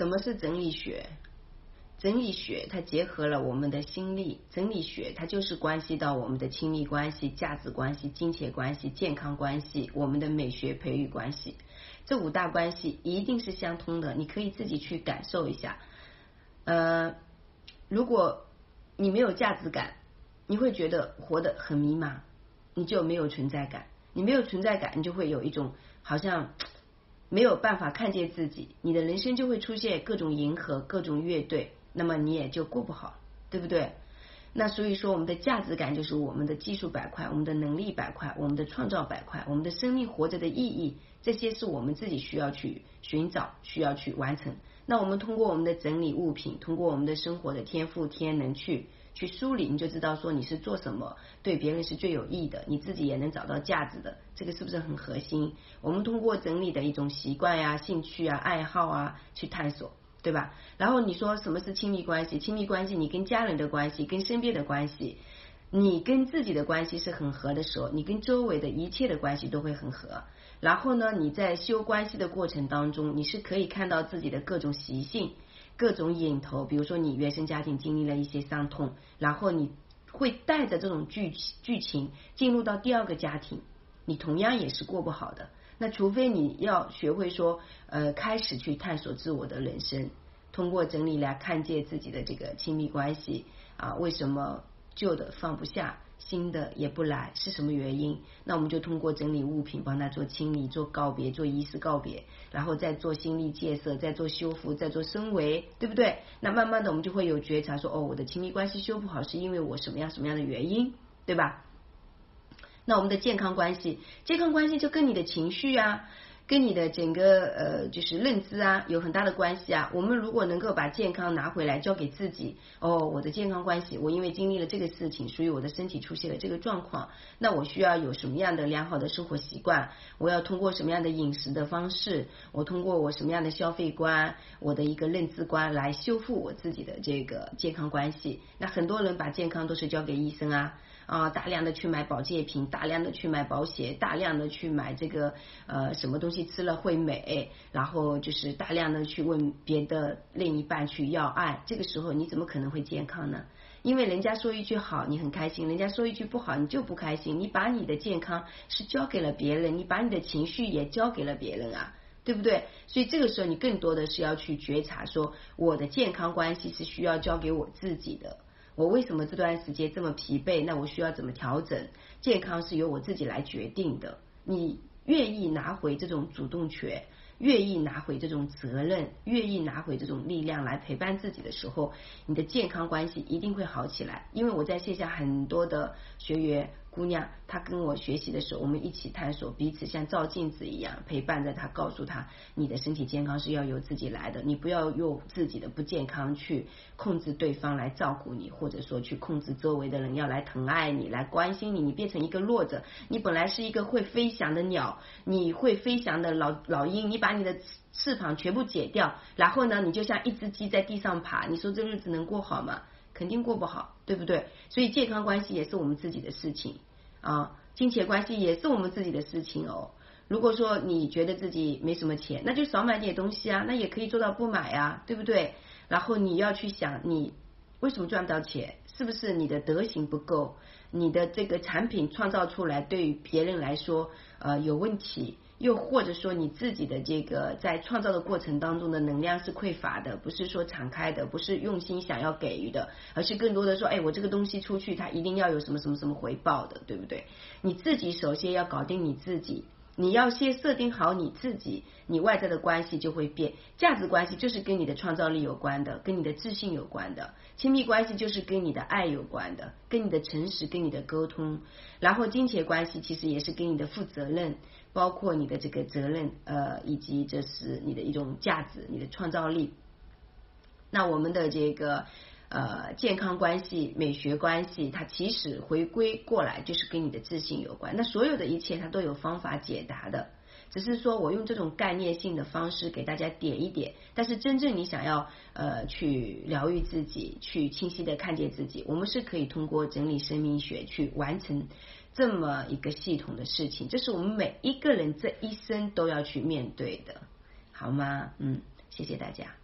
什么是整理学？整理学它结合了我们的心力，整理学它就是关系到我们的亲密关系、价值关系、金钱关系、健康关系、我们的美学培育关系，这五大关系一定是相通的。你可以自己去感受一下。呃，如果你没有价值感，你会觉得活得很迷茫，你就没有存在感。你没有存在感，你就会有一种好像没有办法看见自己，你的人生就会出现各种迎合、各种乐队。那么你也就过不好，对不对？那所以说，我们的价值感就是我们的技术板块、我们的能力板块、我们的创造板块、我们的生命活着的意义，这些是我们自己需要去寻找、需要去完成。那我们通过我们的整理物品，通过我们的生活的天赋天能去去梳理，你就知道说你是做什么对别人是最有益的，你自己也能找到价值的，这个是不是很核心？我们通过整理的一种习惯呀、兴趣啊、爱好啊去探索。对吧？然后你说什么是亲密关系？亲密关系，你跟家人的关系，跟身边的关系，你跟自己的关系是很合的时候，你跟周围的一切的关系都会很合。然后呢，你在修关系的过程当中，你是可以看到自己的各种习性、各种影头。比如说，你原生家庭经历了一些伤痛，然后你会带着这种剧剧情进入到第二个家庭，你同样也是过不好的。那除非你要学会说，呃，开始去探索自我的人生，通过整理来看见自己的这个亲密关系啊，为什么旧的放不下，新的也不来，是什么原因？那我们就通过整理物品，帮他做清理、做告别、做仪式告别，然后再做心力建设，再做修复，再做升维，对不对？那慢慢的，我们就会有觉察，说，哦，我的亲密关系修不好，是因为我什么样什么样的原因，对吧？那我们的健康关系，健康关系就跟你的情绪啊，跟你的整个呃就是认知啊有很大的关系啊。我们如果能够把健康拿回来交给自己，哦，我的健康关系，我因为经历了这个事情，所以我的身体出现了这个状况，那我需要有什么样的良好的生活习惯？我要通过什么样的饮食的方式？我通过我什么样的消费观？我的一个认知观来修复我自己的这个健康关系？那很多人把健康都是交给医生啊。啊，大量的去买保健品，大量的去买保险，大量的去买这个呃什么东西吃了会美，然后就是大量的去问别的另一半去要爱，这个时候你怎么可能会健康呢？因为人家说一句好，你很开心；人家说一句不好，你就不开心。你把你的健康是交给了别人，你把你的情绪也交给了别人啊，对不对？所以这个时候你更多的是要去觉察，说我的健康关系是需要交给我自己的。我为什么这段时间这么疲惫？那我需要怎么调整？健康是由我自己来决定的。你愿意拿回这种主动权？愿意拿回这种责任，愿意拿回这种力量来陪伴自己的时候，你的健康关系一定会好起来。因为我在线下很多的学员姑娘，她跟我学习的时候，我们一起探索，彼此像照镜子一样陪伴着她，告诉她，你的身体健康是要由自己来的，你不要用自己的不健康去控制对方来照顾你，或者说去控制周围的人要来疼爱你，来关心你，你变成一个弱者。你本来是一个会飞翔的鸟，你会飞翔的老老鹰，你把你的翅膀全部解掉，然后呢，你就像一只鸡在地上爬，你说这日子能过好吗？肯定过不好，对不对？所以健康关系也是我们自己的事情啊，金钱关系也是我们自己的事情哦。如果说你觉得自己没什么钱，那就少买点东西啊，那也可以做到不买啊，对不对？然后你要去想，你为什么赚不到钱？是不是你的德行不够？你的这个产品创造出来对于别人来说呃有问题？又或者说你自己的这个在创造的过程当中的能量是匮乏的，不是说敞开的，不是用心想要给予的，而是更多的说，哎，我这个东西出去，它一定要有什么什么什么回报的，对不对？你自己首先要搞定你自己。你要先设定好你自己，你外在的关系就会变。价值关系就是跟你的创造力有关的，跟你的自信有关的。亲密关系就是跟你的爱有关的，跟你的诚实，跟你的沟通。然后金钱关系其实也是跟你的负责任，包括你的这个责任，呃，以及这是你的一种价值，你的创造力。那我们的这个。呃，健康关系、美学关系，它其实回归过来就是跟你的自信有关。那所有的一切，它都有方法解答的，只是说我用这种概念性的方式给大家点一点。但是真正你想要呃去疗愈自己，去清晰的看见自己，我们是可以通过整理生命学去完成这么一个系统的事情。这是我们每一个人这一生都要去面对的，好吗？嗯，谢谢大家。